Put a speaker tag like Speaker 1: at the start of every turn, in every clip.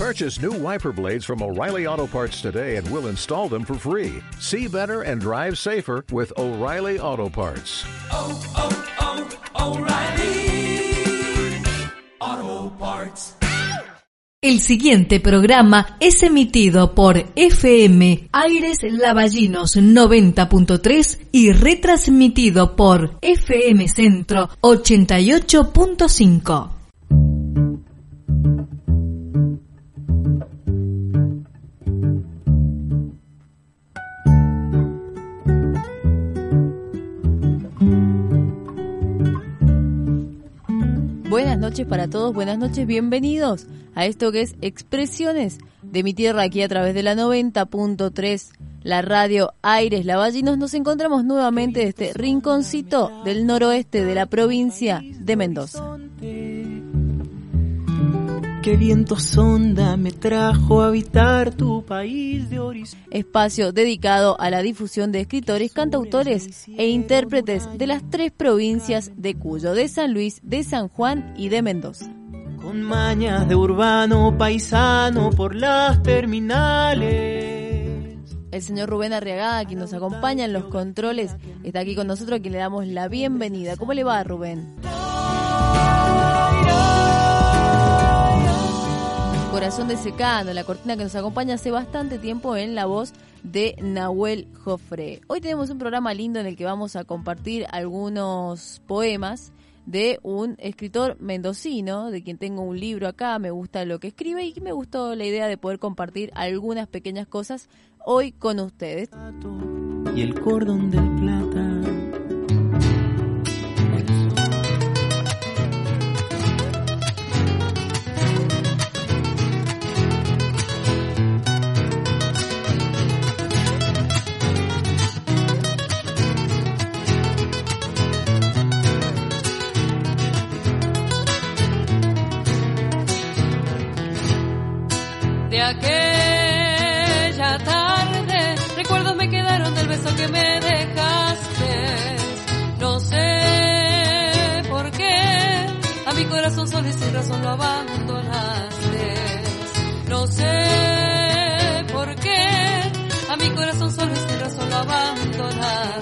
Speaker 1: Purchase new wiper blades from O'Reilly Auto Parts today and we'll install them for free. See better and drive safer with O'Reilly Auto Parts.
Speaker 2: Oh, oh, oh, O'Reilly Auto Parts.
Speaker 3: El siguiente programa es emitido por FM Aires Lavallinos 90.3 y retransmitido por FM Centro 88.5.
Speaker 4: Buenas noches para todos, buenas noches, bienvenidos a esto que es Expresiones de mi tierra aquí a través de la 90.3, la radio Aires Lavallinos. Nos encontramos nuevamente en este rinconcito del noroeste de la provincia de Mendoza.
Speaker 5: Qué viento sonda me trajo a habitar tu país de horizonte.
Speaker 4: Espacio dedicado a la difusión de escritores, cantautores e intérpretes de las tres provincias de Cuyo, de San Luis, de San Juan y de Mendoza.
Speaker 5: Con mañas de urbano paisano por las terminales.
Speaker 4: El señor Rubén Arriagada, quien nos acompaña en los controles, está aquí con nosotros, a quien le damos la bienvenida. ¿Cómo le va, Rubén? Corazón de Secano, la cortina que nos acompaña hace bastante tiempo en la voz de Nahuel Jofre. Hoy tenemos un programa lindo en el que vamos a compartir algunos poemas de un escritor mendocino, de quien tengo un libro acá, me gusta lo que escribe y me gustó la idea de poder compartir algunas pequeñas cosas hoy con ustedes.
Speaker 5: Y el cordón del plata.
Speaker 6: Corazón solo sin razón lo abandonaste. No sé por qué, a mi corazón solo sin razón lo abandonaste.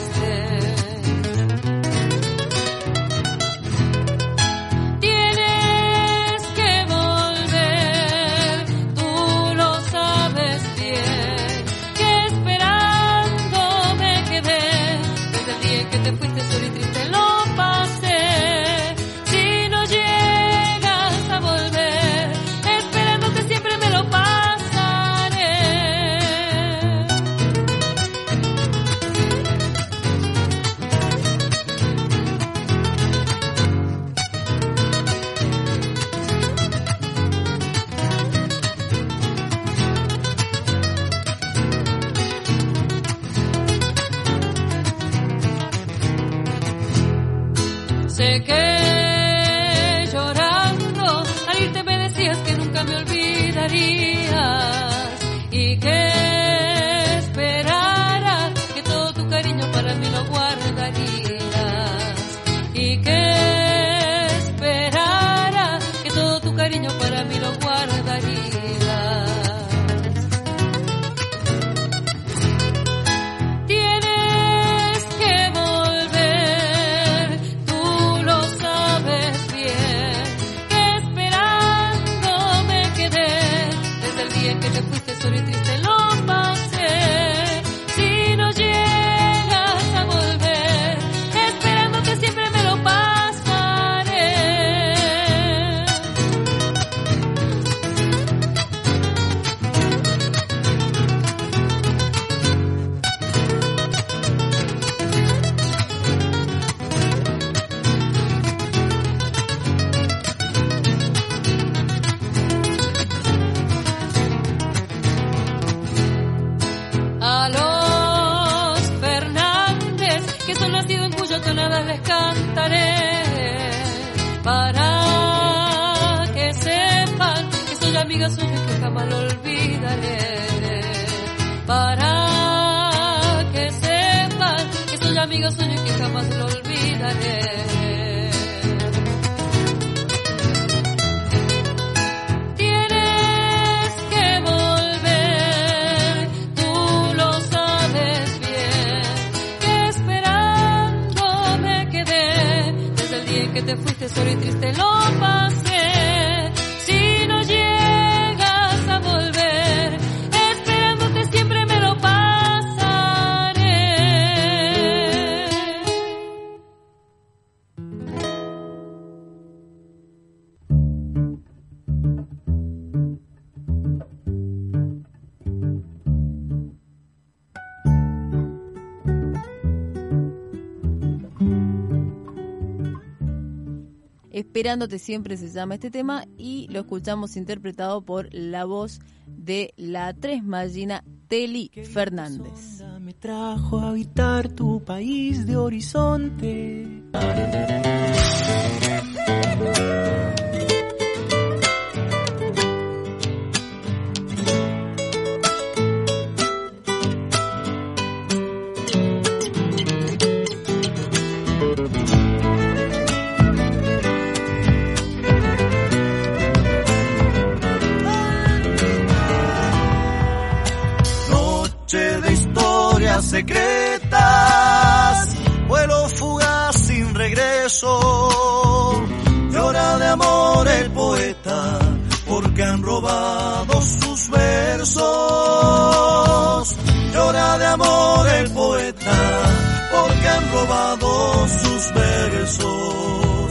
Speaker 6: Sé que llorando. Al irte me decías que nunca me olvidarías. Y que
Speaker 4: Esperándote siempre se llama este tema y lo escuchamos interpretado por la voz de la tres Magina Teli Fernández.
Speaker 5: Me trajo a habitar tu país de horizonte.
Speaker 7: Secretas, vuelo fugaz sin regreso. Llora de amor el poeta, porque han robado sus versos. Llora de amor el poeta, porque han robado sus versos.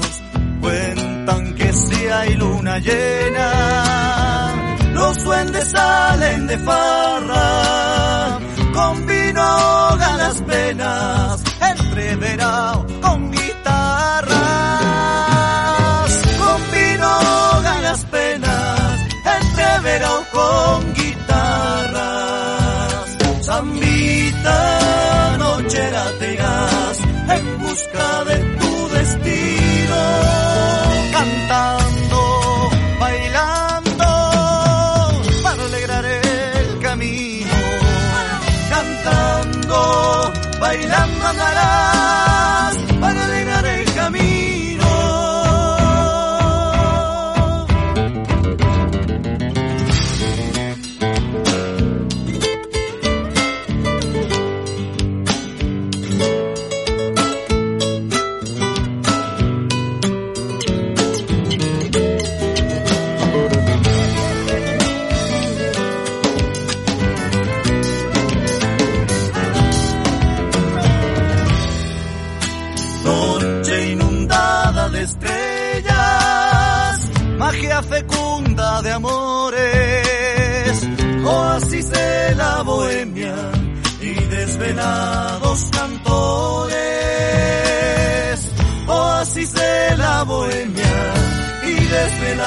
Speaker 7: Cuentan que si hay luna llena, los duendes salen de farra, con vino ahogan las penas, entreverado con guitarras, con vino ahogan las penas, entreverado con guitarras. Zambita, nochera tegas, en busca de mandará.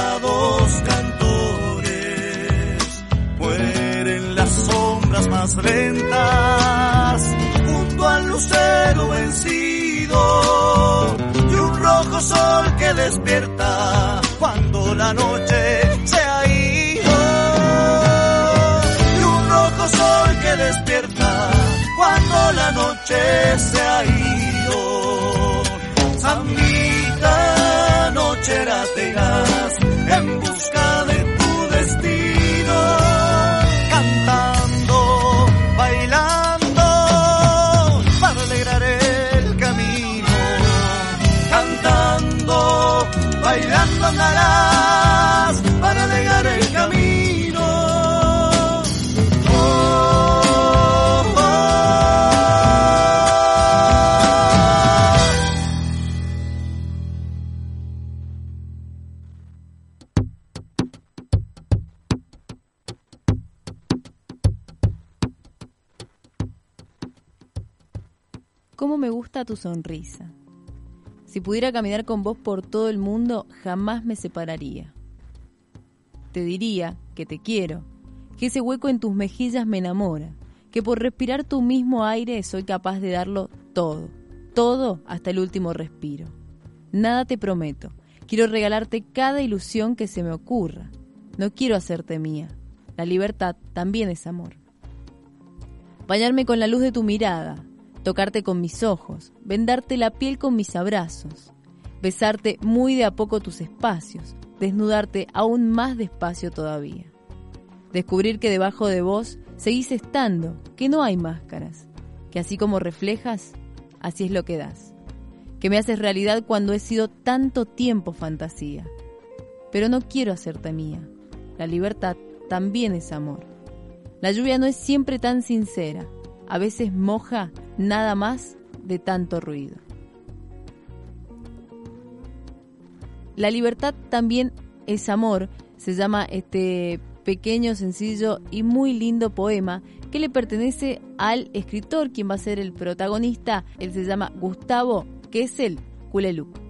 Speaker 7: Desvelados cantores, mueren las sombras más lentas junto al lucero vencido y un rojo sol que despierta cuando la noche se ha ido. Y un rojo sol que despierta cuando la noche se ha ido. Zambita nochera tu
Speaker 4: sonrisa? Si pudiera caminar con vos por todo el mundo, jamás me separaría. Te diría que te quiero, que ese hueco en tus mejillas me enamora, que por respirar tu mismo aire soy capaz de darlo todo, todo hasta el último respiro. Nada te prometo, quiero regalarte cada ilusión que se me ocurra. No quiero hacerte mía. La libertad también es amor. Bañarme con la luz de tu mirada, tocarte con mis ojos, vendarte la piel con mis abrazos, besarte muy de a poco tus espacios, desnudarte aún más despacio todavía. Descubrir que debajo de vos seguís estando, que no hay máscaras, que así como reflejas, así es lo que das. Que me haces realidad cuando he sido tanto tiempo fantasía. Pero no quiero hacerte mía. La libertad también es amor. La lluvia no es siempre tan sincera, a veces moja nada más de tanto ruido. La libertad también es amor, se llama este pequeño, sencillo y muy lindo poema que le pertenece al escritor, quien va a ser el protagonista. Él se llama Gustavo Kessel Kuleluc.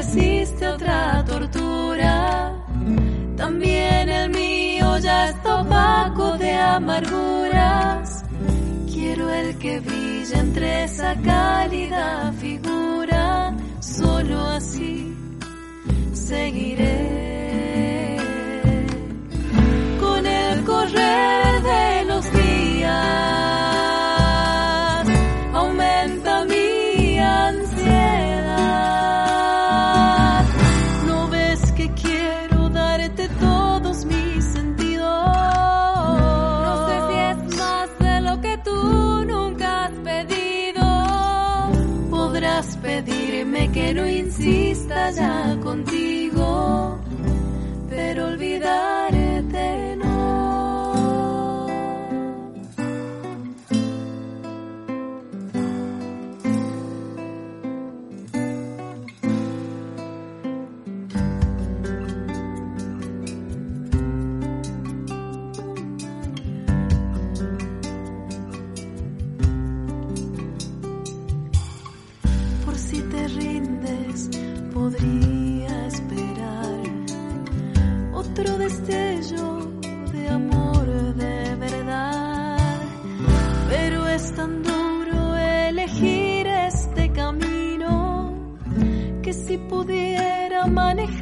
Speaker 8: Resiste otra tortura. También el mío ya está opaco de amarguras. Quiero el que brilla entre esa cálida figura. Solo así seguiré. Con el correr contigo,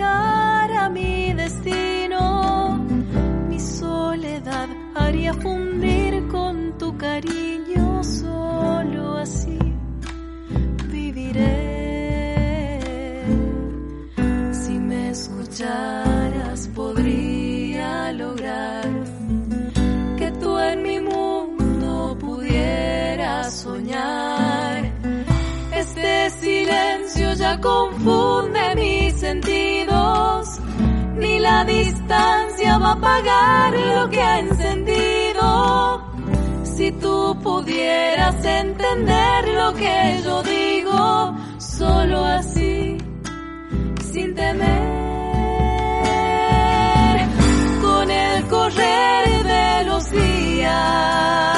Speaker 8: a mi destino, mi soledad haría fundir con tu cariño solo así viviré. Si me escucharas podría lograr que tú en mi mundo pudieras soñar. Este silencio ya confunde mis sentidos. La distancia va a apagar lo que ha encendido. Si tú pudieras entender lo que yo digo, solo así, sin temer, con el correr de los días,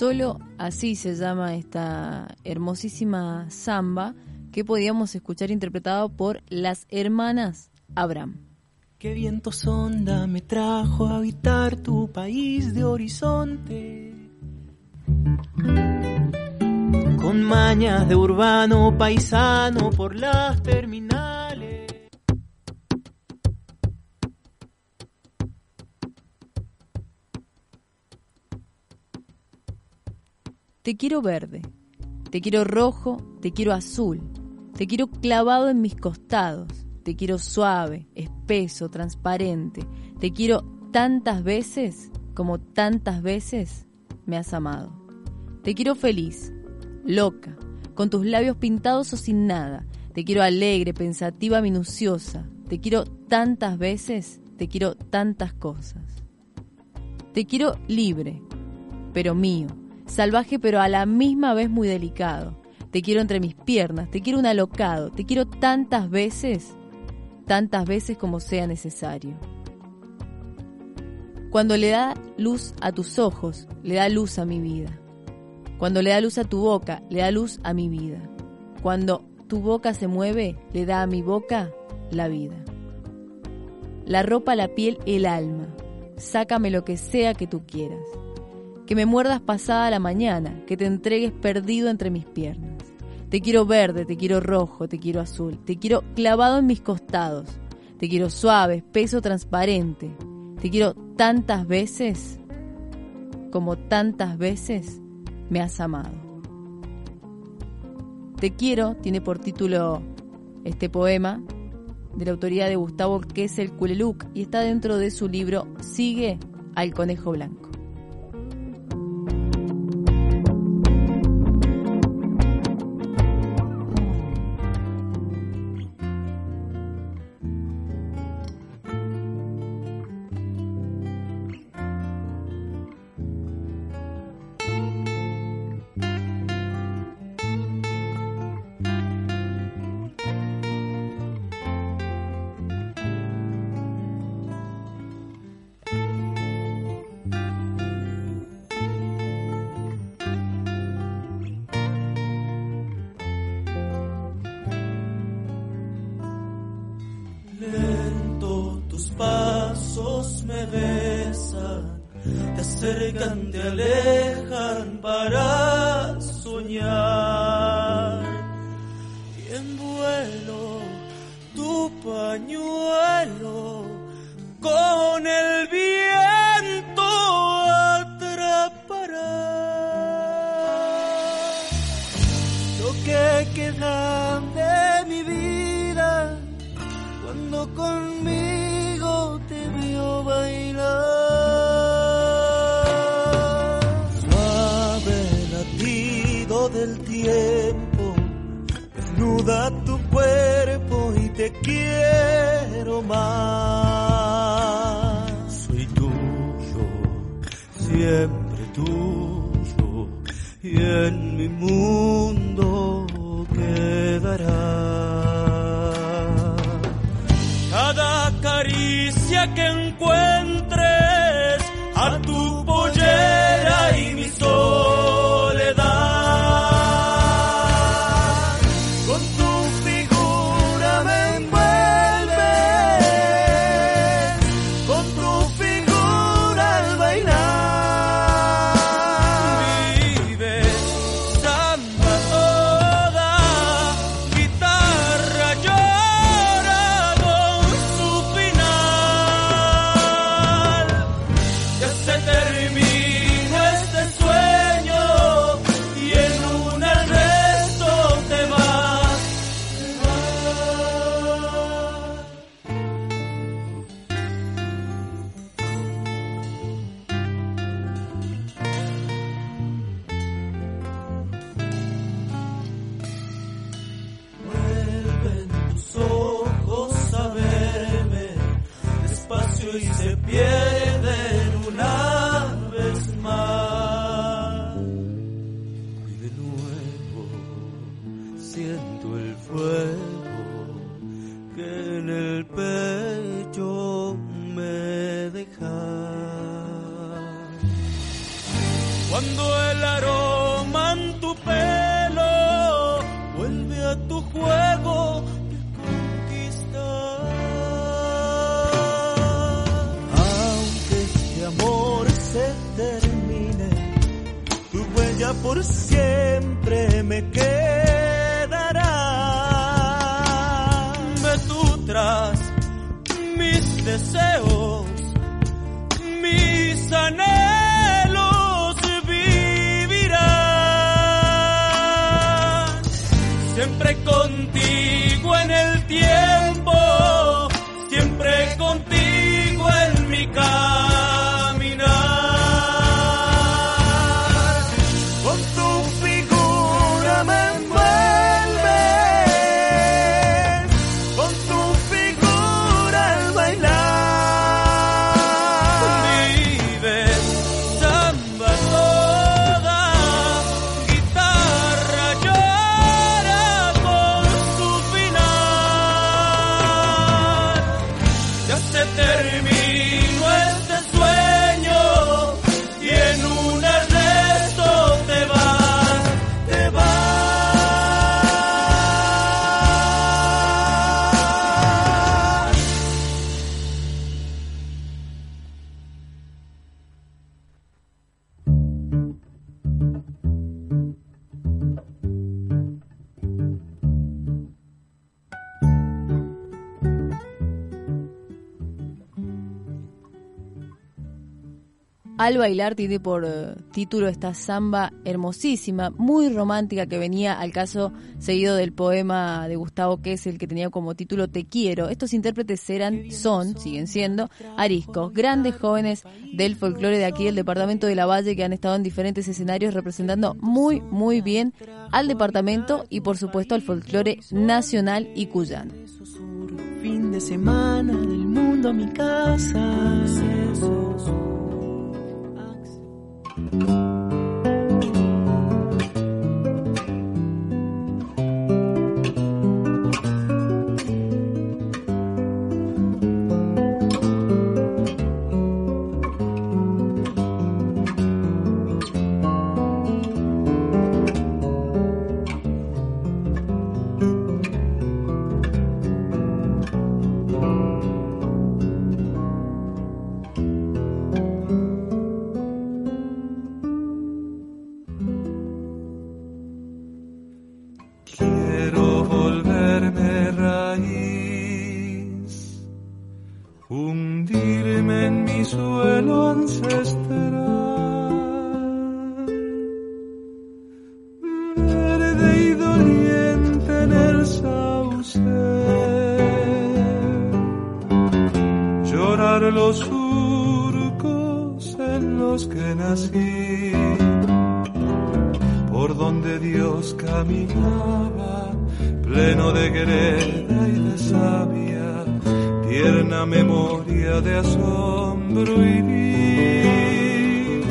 Speaker 4: Solo así se llama esta hermosísima samba que podíamos escuchar interpretado por las hermanas Abraham.
Speaker 5: Qué viento sonda me trajo a habitar tu país de horizonte. Con mañas de urbano paisano por las terminales.
Speaker 4: Te quiero verde, te quiero rojo, te quiero azul, te quiero clavado en mis costados, te quiero suave, espeso, transparente, te quiero tantas veces como tantas veces me has amado. Te quiero feliz, loca, con tus labios pintados o sin nada.
Speaker 9: Te quiero alegre, pensativa, minuciosa. Te quiero tantas veces, te quiero tantas cosas. Te quiero libre, pero mío. Salvaje, pero a la misma vez muy delicado. Te quiero entre mis piernas, te quiero un alocado. Te quiero tantas veces, tantas veces como sea necesario. Cuando le da luz a tus ojos, le da luz a mi vida. Cuando le da luz a tu boca, le da luz a mi vida. Cuando tu boca se mueve, le da a mi boca la vida. La ropa, la piel, el alma. Sácame lo que sea que tú quieras. Que me muerdas pasada la mañana, que te entregues perdido entre mis piernas. Te quiero verde, te quiero rojo, te quiero azul, te quiero clavado en mis costados. Te quiero suave, espeso, transparente. Te quiero tantas veces como tantas veces me has amado. Te quiero tiene por título este poema de la autoría de Gustavo el Culeluc y está dentro de su libro Sigue al Conejo Blanco. tiempo, desnuda tu cuerpo y te quiero más. Soy tuyo, siempre tuyo, y en mi mundo cuando
Speaker 10: el aroma
Speaker 9: en tu pelo vuelve a tu juego de conquistar. Aunque este amor se termine, tu huella por siempre me quedará. Me
Speaker 10: tú tras
Speaker 9: mis deseos.
Speaker 4: Al bailar tiene por eh, título esta samba hermosísima, muy romántica que venía al caso seguido del poema de Gustavo que es el que tenía como título Te quiero. Estos intérpretes eran, son, siguen siendo, ariscos, grandes jóvenes del folclore de aquí del departamento de La Valle que han estado en diferentes escenarios representando muy, muy bien al departamento y por supuesto al folclore nacional y cuyano.
Speaker 5: Fin de semana del mundo a mi casa.
Speaker 4: Llego
Speaker 5: por donde Dios caminaba, pleno de greda y de savia, tierna memoria de asombro y vi.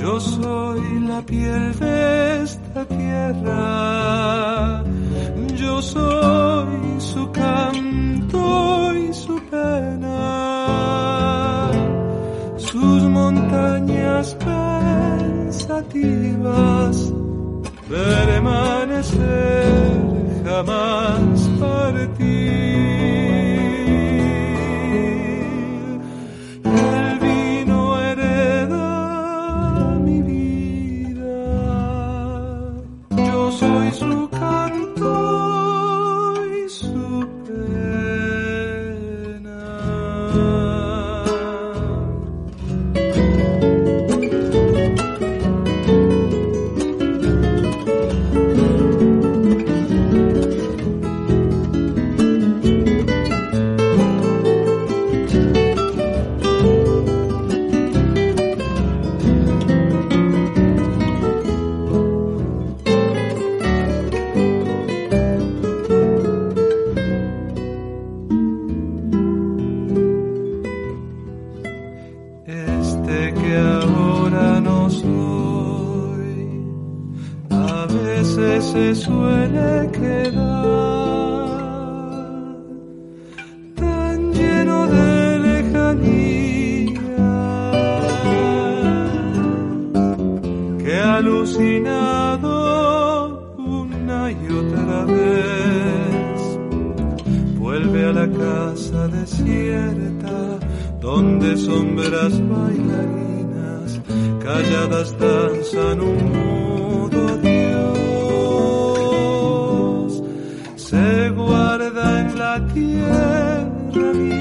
Speaker 5: Yo soy la piel de esta tierra, yo soy su canto y su pena montañas pensativas permanecer jamás para ti. suele quedar tan lleno de lejanía que alucinado una y otra vez. Vuelve
Speaker 4: a la casa desierta donde sombras bailarinas calladas danzan un la tierra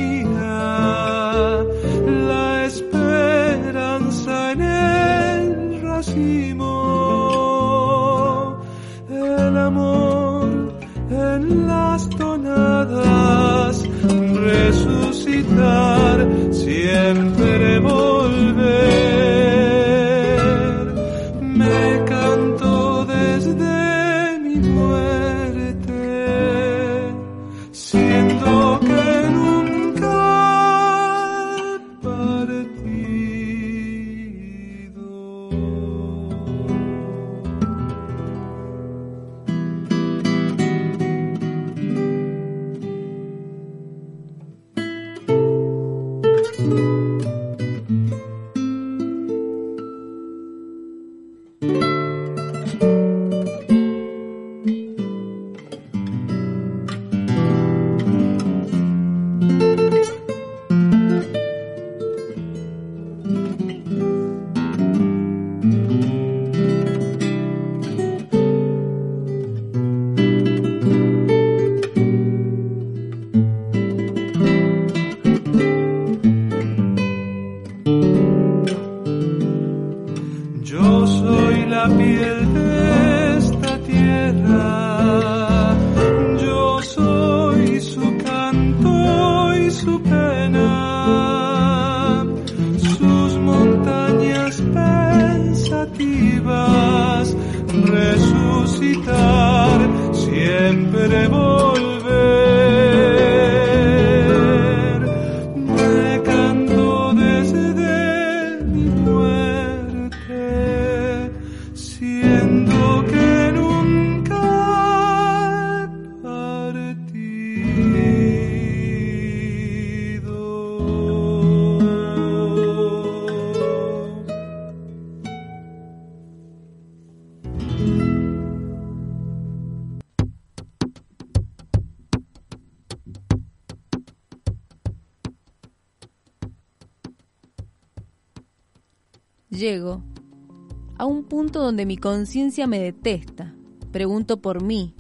Speaker 4: donde mi conciencia me detesta. Pregunto por mí.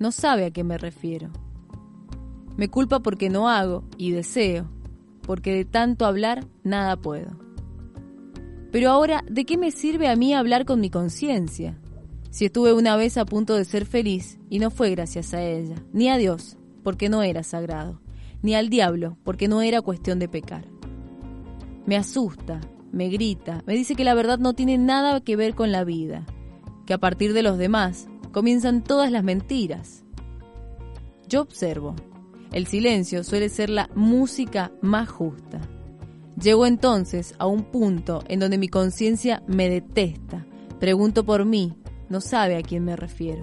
Speaker 4: No sabe a qué me refiero. Me culpa porque no hago y deseo, porque de tanto hablar nada puedo. Pero ahora, ¿de qué me sirve a mí hablar con mi conciencia? Si estuve una vez a punto de ser feliz y no fue gracias a ella, ni a Dios, porque no era sagrado, ni al diablo, porque no era cuestión de pecar. Me asusta, me grita, me dice que la verdad no tiene nada que ver con la vida, que a partir de los demás comienzan todas las mentiras. Yo observo, el silencio suele ser la música más justa. Llego entonces a un punto en donde mi conciencia me detesta. Pregunto por mí, no sabe a quién me refiero.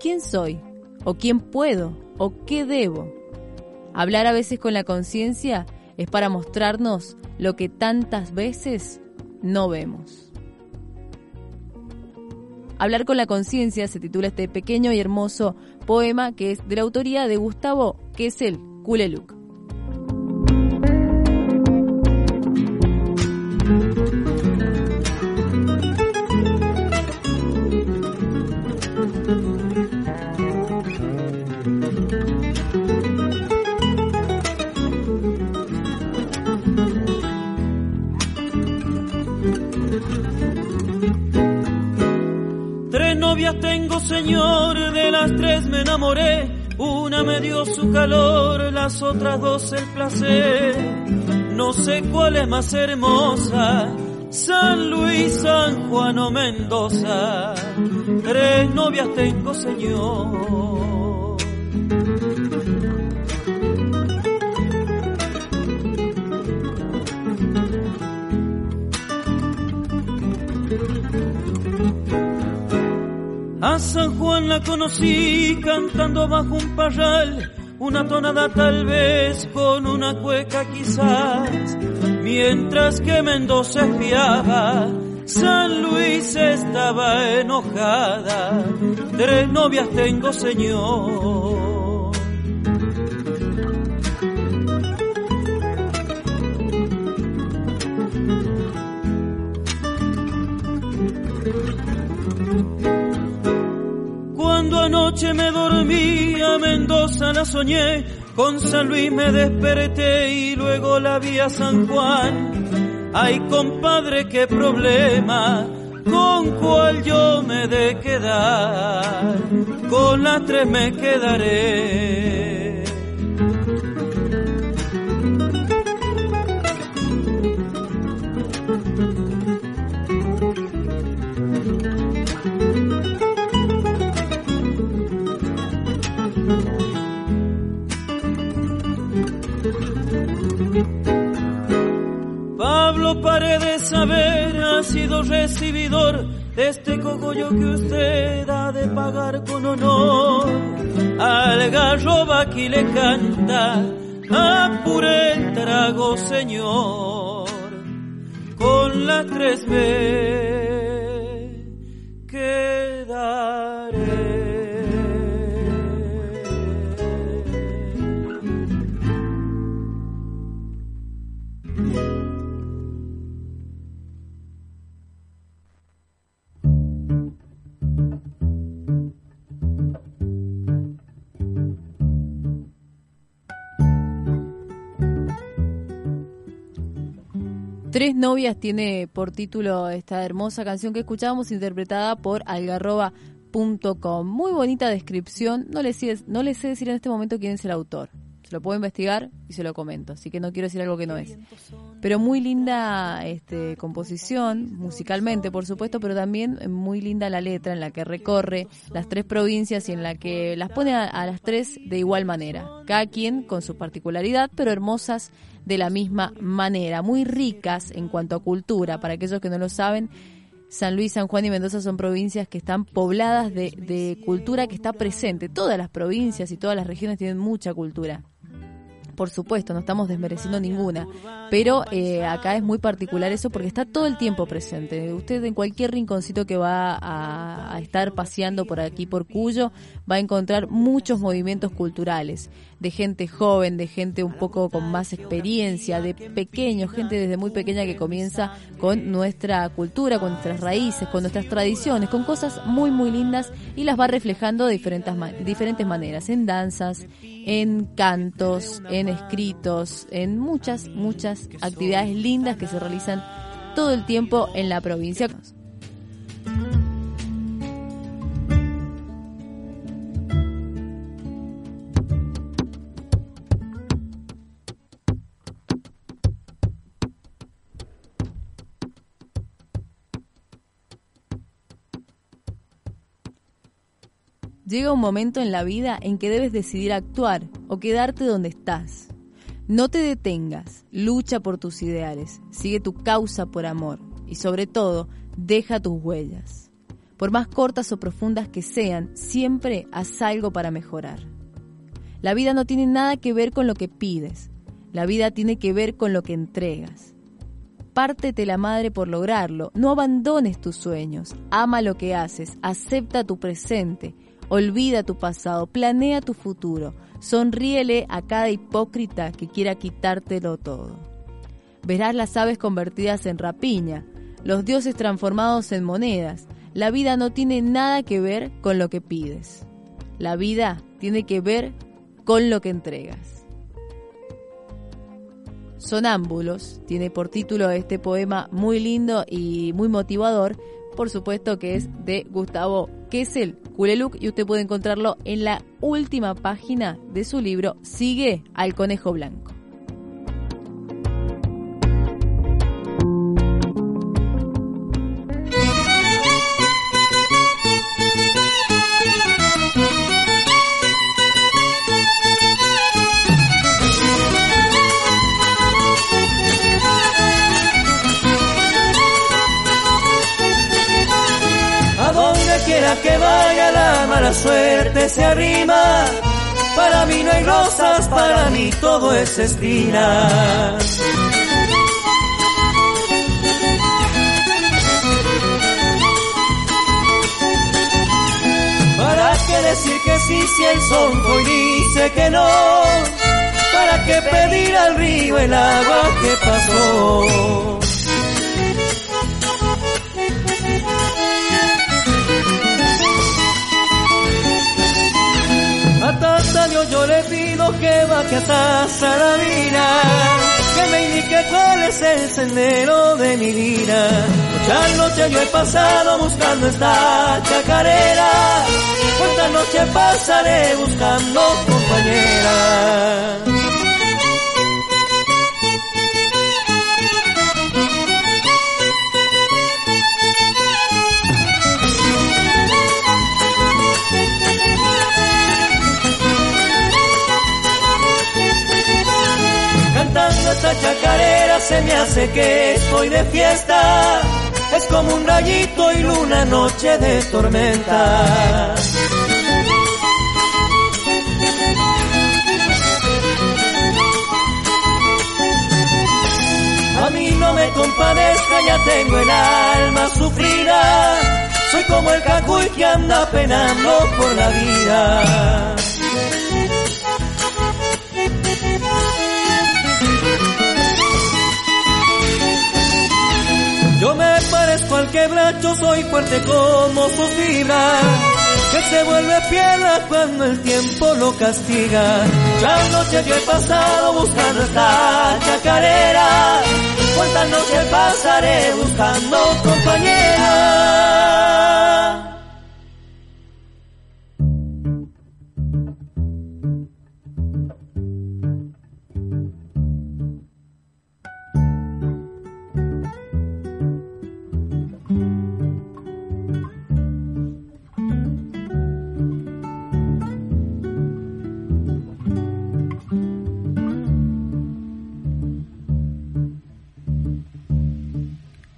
Speaker 4: ¿Quién soy? ¿O quién puedo? ¿O qué debo? Hablar a veces con la conciencia es para mostrarnos lo que tantas veces no vemos. Hablar con la conciencia se titula este pequeño y hermoso poema que es de la autoría de Gustavo que es el Kuleluk.
Speaker 10: Tengo, señor, de las tres me enamoré. Una me dio su calor, las otras dos el placer. No sé cuál es más hermosa, San Luis, San Juan o Mendoza. Tres novias tengo, señor. A San Juan la conocí cantando bajo un parral, una tonada tal vez con una cueca quizás, mientras que Mendoza espiaba, San Luis estaba enojada, tres novias tengo señor. Anoche me dormí a Mendoza la soñé, con San Luis me desperté y luego la vi a San Juan. Ay compadre, qué problema, con cuál yo me de quedar, con las tres me quedaré. Saber ha sido recibidor de este cogollo que usted ha de pagar con honor. Al gallo aquí le canta, apure el trago señor, con las tres B
Speaker 4: Tres novias tiene por título esta hermosa canción que escuchábamos interpretada por algarroba.com. Muy bonita descripción. No le, sé, no le sé decir en este momento quién es el autor. Se lo puedo investigar y se lo comento. Así que no quiero decir algo que no es. Pero muy linda este, composición, musicalmente por supuesto, pero también muy linda la letra en la que recorre las tres provincias y en la que las pone a, a las tres de igual manera. Cada quien con su particularidad, pero hermosas de la misma manera, muy ricas en cuanto a cultura. Para aquellos que no lo saben, San Luis, San Juan y Mendoza son provincias que están pobladas de, de cultura que está presente. Todas las provincias y todas las regiones tienen mucha cultura. Por supuesto, no estamos desmereciendo ninguna, pero eh, acá es muy particular eso porque está todo el tiempo presente. Usted en cualquier rinconcito que va a, a estar paseando por aquí, por Cuyo, va a encontrar muchos movimientos culturales de gente joven, de gente un poco con más experiencia, de pequeños, gente desde muy pequeña que comienza con nuestra cultura, con nuestras raíces, con nuestras tradiciones, con cosas muy, muy lindas y las va reflejando de diferentes, diferentes maneras, en danzas, en cantos, en escritos, en muchas, muchas actividades lindas que se realizan todo el tiempo en la provincia. Llega un momento en la vida en que debes decidir actuar o quedarte donde estás. No te detengas, lucha por tus ideales, sigue tu causa por amor y sobre todo, deja tus huellas. Por más cortas o profundas que sean, siempre haz algo para mejorar. La vida no tiene nada que ver con lo que pides, la vida tiene que ver con lo que entregas. Pártete la madre por lograrlo, no abandones tus sueños, ama lo que haces, acepta tu presente, Olvida tu pasado, planea tu futuro, sonríele a cada hipócrita que quiera quitártelo todo. Verás las aves convertidas en rapiña, los dioses transformados en monedas. La vida no tiene nada que ver con lo que pides. La vida tiene que ver con lo que entregas. Sonámbulos tiene por título este poema muy lindo y muy motivador, por supuesto que es de Gustavo Kessel Culeluk y usted puede encontrarlo en la última página de su libro Sigue al Conejo Blanco.
Speaker 10: Que vaya la mala suerte se arrima. Para mí no hay rosas, para mí todo es espina. ¿Para qué decir que sí si el sol dice que no? ¿Para qué pedir al río el agua que pasó? A Dios yo le pido que baje hasta Saravina, que me indique cuál es el sendero de mi vida. Muchas noches yo he pasado buscando esta chacarera, cuántas noches pasaré buscando compañera. Esta chacarera se me hace que estoy de fiesta. Es como un rayito y luna noche de tormenta. A mí no me compadezca, ya tengo el alma sufrida. Soy como el cacuy que anda penando por la vida. Me parezco al quebracho, soy fuerte como sus fibras, que se vuelve piedra cuando el tiempo lo castiga. Ya noches yo he pasado buscando esta chacarera, cuántas noches pasaré buscando compañera.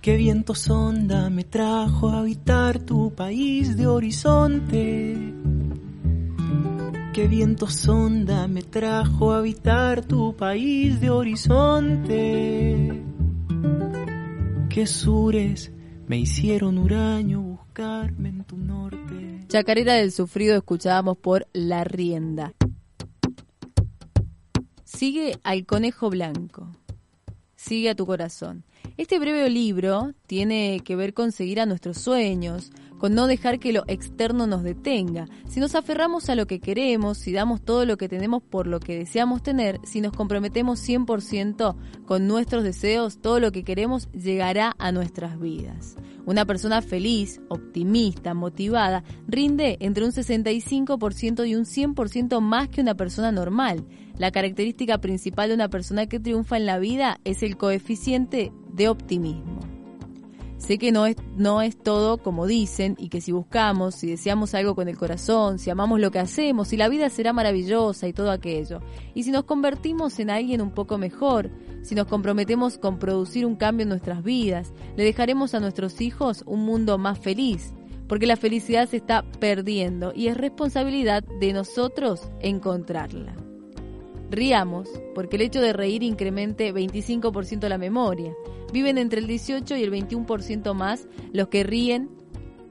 Speaker 11: Qué viento sonda me trajo a habitar tu país de horizonte. qué viento sonda me trajo a habitar tu país de horizonte. Qué sures me hicieron huraño buscarme en tu norte.
Speaker 4: Chacarera del Sufrido escuchábamos por La Rienda. Sigue al conejo blanco. Sigue a tu corazón. Este breve libro tiene que ver con seguir a nuestros sueños, con no dejar que lo externo nos detenga. Si nos aferramos a lo que queremos, si damos todo lo que tenemos por lo que deseamos tener, si nos comprometemos 100% con nuestros deseos, todo lo que queremos llegará a nuestras vidas. Una persona feliz, optimista, motivada, rinde entre un 65% y un 100% más que una persona normal. La característica principal de una persona que triunfa en la vida es el coeficiente de optimismo. Sé que no es, no es todo como dicen y que si buscamos, si deseamos algo con el corazón, si amamos lo que hacemos, si la vida será maravillosa y todo aquello. Y si nos convertimos en alguien un poco mejor, si nos comprometemos con producir un cambio en nuestras vidas, le dejaremos a nuestros hijos un mundo más feliz, porque la felicidad se está perdiendo y es responsabilidad de nosotros encontrarla. Riamos, porque el hecho de reír incremente 25% la memoria. Viven entre el 18 y el 21% más los que ríen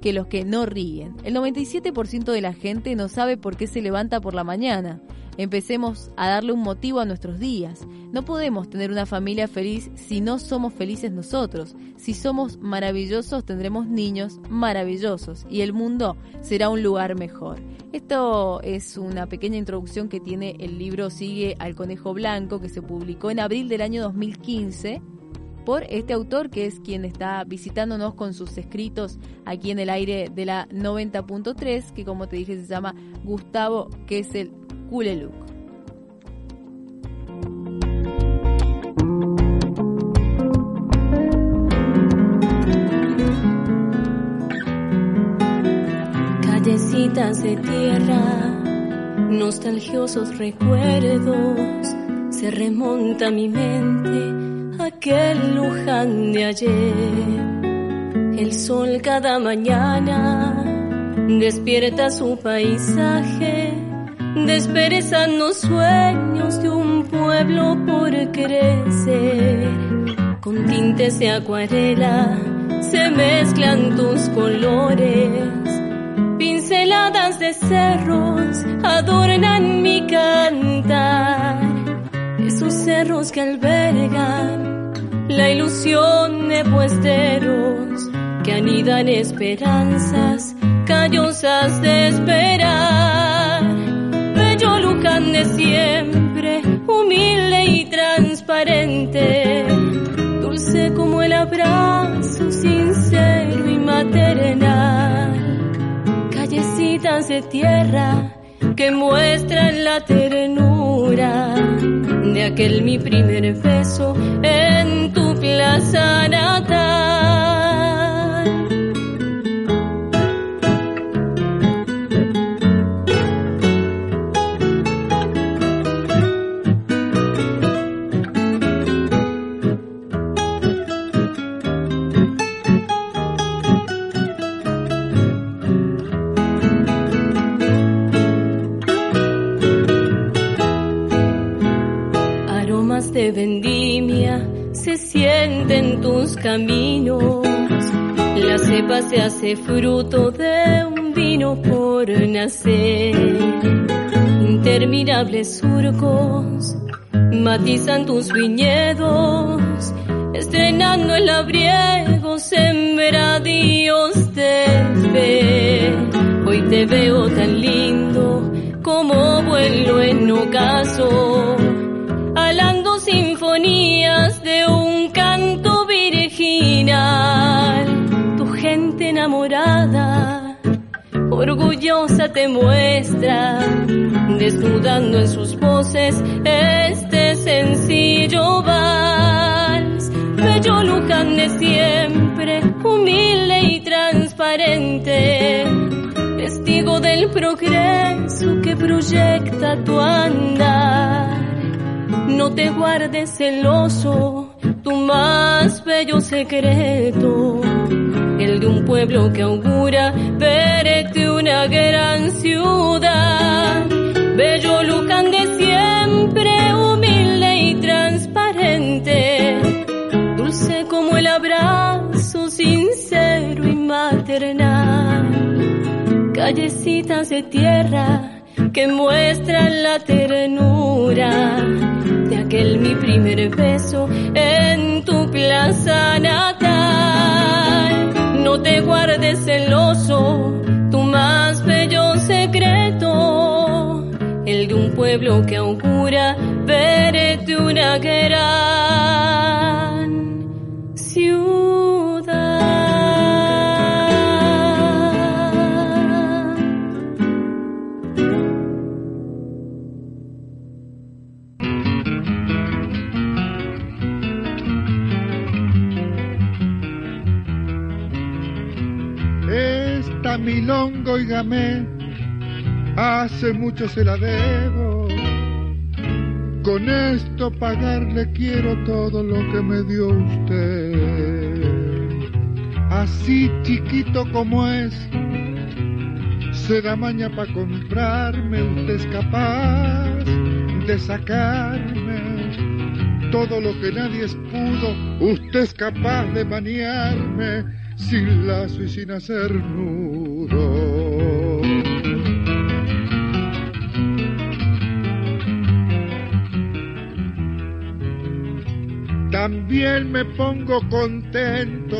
Speaker 4: que los que no ríen. El 97% de la gente no sabe por qué se levanta por la mañana. Empecemos a darle un motivo a nuestros días. No podemos tener una familia feliz si no somos felices nosotros. Si somos maravillosos tendremos niños maravillosos y el mundo será un lugar mejor. Esto es una pequeña introducción que tiene el libro Sigue al Conejo Blanco que se publicó en abril del año 2015 por este autor que es quien está visitándonos con sus escritos aquí en el aire de la 90.3 que como te dije se llama Gustavo que
Speaker 6: Callecitas de tierra, nostalgiosos recuerdos, se remonta mi mente a aquel Luján de ayer. El sol cada mañana despierta su paisaje, desperezando sueños de un pueblo por crecer. Con tintes de acuarela se mezclan tus colores pinceladas de cerros adornan mi cantar. Esos cerros que albergan la ilusión de puesteros que anidan esperanzas callosas de esperar. De siempre, humilde y transparente, dulce como el abrazo sincero y maternal callecitas de tierra que muestran la ternura de aquel mi primer beso en tu plaza natal. Caminos. La cepa se hace fruto de un vino por nacer. Interminables surcos matizan tus viñedos, estrenando el labriego sembradíos de fe. Hoy te veo tan lindo como vuelo en ocaso, te muestra, desnudando en sus voces este sencillo vals. Bello Luján de siempre, humilde y transparente, testigo del progreso que proyecta tu andar. No te guardes celoso tu más bello secreto, de un pueblo que augura verte una gran ciudad. bello Lucan de siempre, humilde y transparente, dulce como el abrazo sincero y maternal, callecitas de tierra que muestran la ternura de aquel mi primer beso en tu plaza natal. Te guardes celoso tu más bello secreto, el de un pueblo que augura verte una gran
Speaker 12: Esta milonga, oígame, hace mucho se la debo. Con esto pagarle quiero todo lo que me dio usted. Así chiquito como es, se da maña para comprarme. Usted es capaz de sacarme todo lo que nadie es pudo. Usted es capaz de maniarme sin lazo y sin hacer nudo. También me pongo contento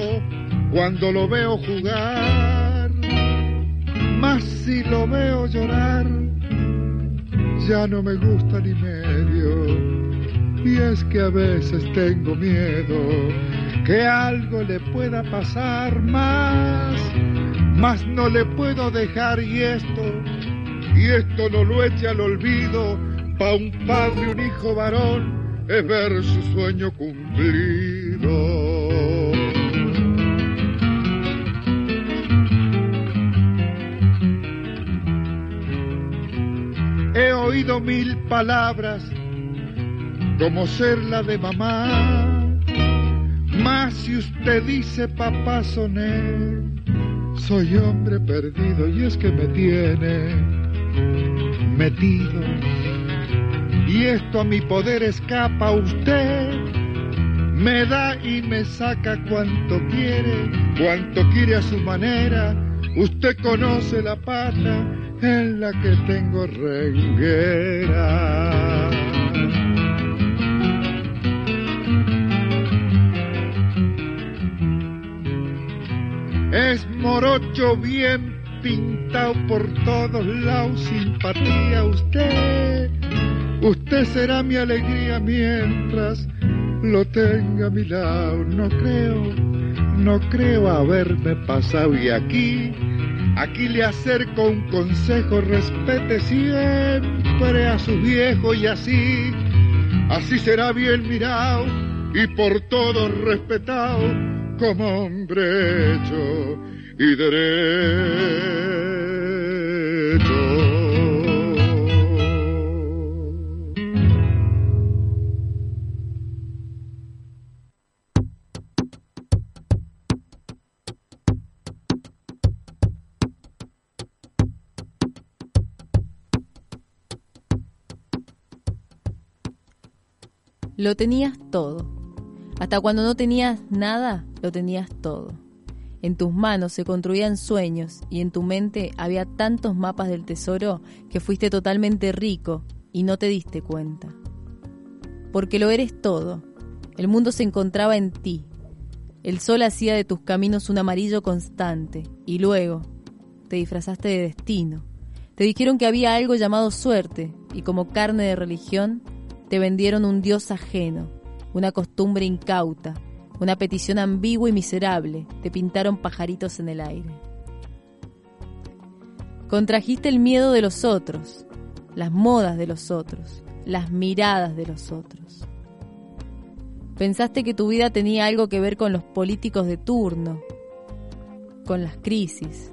Speaker 12: cuando lo veo jugar, mas si lo veo llorar, ya no me gusta ni medio. Y es que a veces tengo miedo que algo le pueda pasar más, mas no le puedo dejar y esto, y esto no lo eche al olvido, pa' un padre, un hijo varón, es ver su sueño cumplido. He oído mil palabras como ser la de mamá. Mas si usted dice papá soné, soy hombre perdido y es que me tiene metido. Y esto a mi poder escapa usted. Me da y me saca cuanto quiere, cuanto quiere a su manera. Usted conoce la pata en la que tengo renguera. Es morocho bien pintado por todos lados, simpatía usted. Usted será mi alegría mientras lo tenga a mi lado. No creo, no creo haberme pasado y aquí, aquí le acerco un consejo, respete siempre a su viejo y así, así será bien mirado y por todos respetado como hombre hecho y derecho.
Speaker 4: Lo tenías todo. Hasta cuando no tenías nada, lo tenías todo. En tus manos se construían sueños y en tu mente había tantos mapas del tesoro que fuiste totalmente rico y no te diste cuenta. Porque lo eres todo. El mundo se encontraba en ti. El sol hacía de tus caminos un amarillo constante y luego te disfrazaste de destino. Te dijeron que había algo llamado suerte y como carne de religión te vendieron un dios ajeno, una costumbre incauta, una petición ambigua y miserable, te pintaron pajaritos en el aire. Contrajiste el miedo de los otros, las modas de los otros, las miradas de los otros. Pensaste que tu vida tenía algo que ver con los políticos de turno, con las crisis,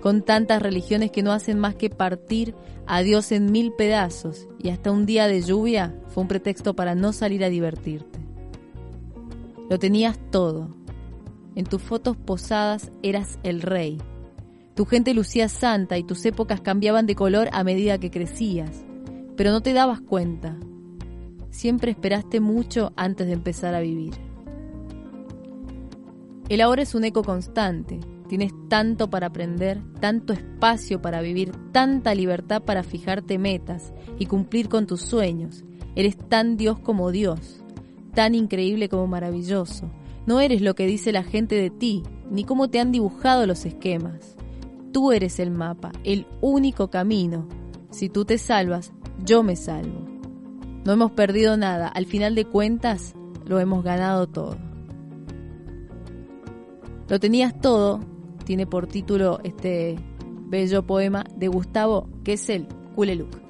Speaker 4: con tantas religiones que no hacen más que partir a Dios en mil pedazos y hasta un día de lluvia fue un pretexto para no salir a divertirte. Lo tenías todo. En tus fotos posadas eras el rey. Tu gente lucía santa y tus épocas cambiaban de color a medida que crecías. pero no te dabas cuenta. Siempre esperaste mucho antes de empezar a vivir. El ahora es un eco constante. Tienes tanto para aprender, tanto espacio para vivir, tanta libertad para fijarte metas y cumplir con tus sueños. Eres tan Dios como Dios, tan increíble como maravilloso. No eres lo que dice la gente de ti, ni cómo te han dibujado los esquemas. Tú eres el mapa, el único camino. Si tú te salvas, yo me salvo. No hemos perdido nada, al final de cuentas, lo hemos ganado todo. Lo tenías todo, tiene por título este bello poema de Gustavo Kessel Kuleluk.